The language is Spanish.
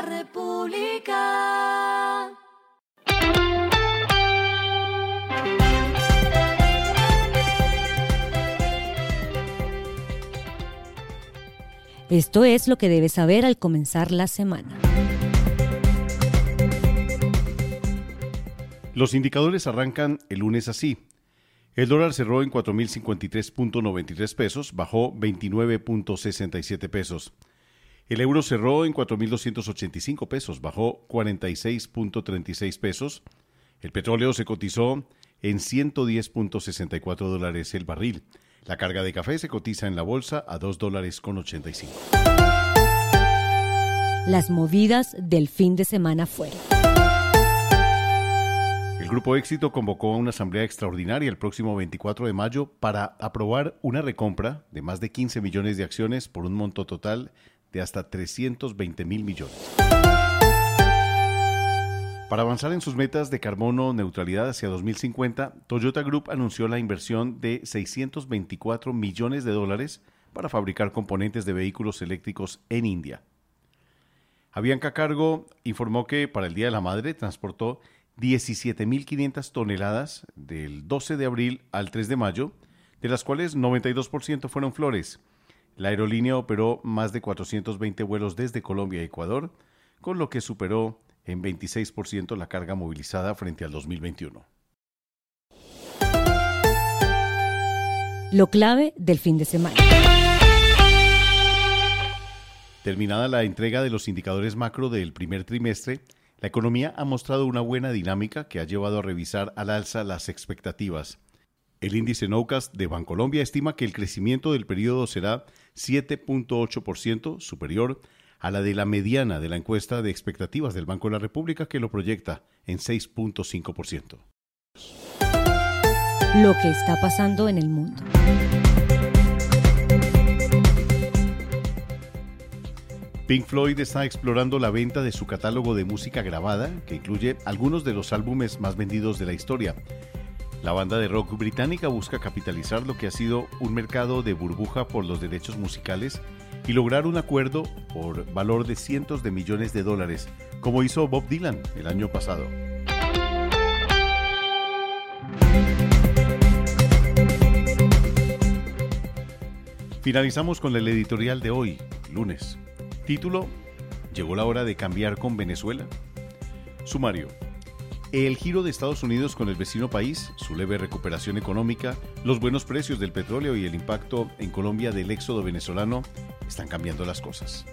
la República. Esto es lo que debes saber al comenzar la semana. Los indicadores arrancan el lunes así. El dólar cerró en 4.053.93 pesos, bajó 29.67 pesos. El euro cerró en 4.285 pesos, bajó 46.36 pesos. El petróleo se cotizó en 110.64 dólares el barril. La carga de café se cotiza en la bolsa a 2 dólares con 85. Las movidas del fin de semana fueron. El Grupo Éxito convocó a una asamblea extraordinaria el próximo 24 de mayo para aprobar una recompra de más de 15 millones de acciones por un monto total de hasta 320 mil millones. Para avanzar en sus metas de carbono neutralidad hacia 2050, Toyota Group anunció la inversión de 624 millones de dólares para fabricar componentes de vehículos eléctricos en India. Avianca Cargo informó que para el Día de la Madre transportó 17.500 toneladas del 12 de abril al 3 de mayo, de las cuales 92% fueron flores. La aerolínea operó más de 420 vuelos desde Colombia a Ecuador, con lo que superó en 26% la carga movilizada frente al 2021. Lo clave del fin de semana. Terminada la entrega de los indicadores macro del primer trimestre, la economía ha mostrado una buena dinámica que ha llevado a revisar al alza las expectativas. El índice NOCAS de Bancolombia estima que el crecimiento del periodo será 7.8% superior a la de la mediana de la encuesta de expectativas del Banco de la República que lo proyecta en 6.5%. Lo que está pasando en el mundo. Pink Floyd está explorando la venta de su catálogo de música grabada, que incluye algunos de los álbumes más vendidos de la historia. La banda de rock británica busca capitalizar lo que ha sido un mercado de burbuja por los derechos musicales y lograr un acuerdo por valor de cientos de millones de dólares, como hizo Bob Dylan el año pasado. Finalizamos con el editorial de hoy, lunes. Título, ¿Llegó la hora de cambiar con Venezuela? Sumario. El giro de Estados Unidos con el vecino país, su leve recuperación económica, los buenos precios del petróleo y el impacto en Colombia del éxodo venezolano están cambiando las cosas.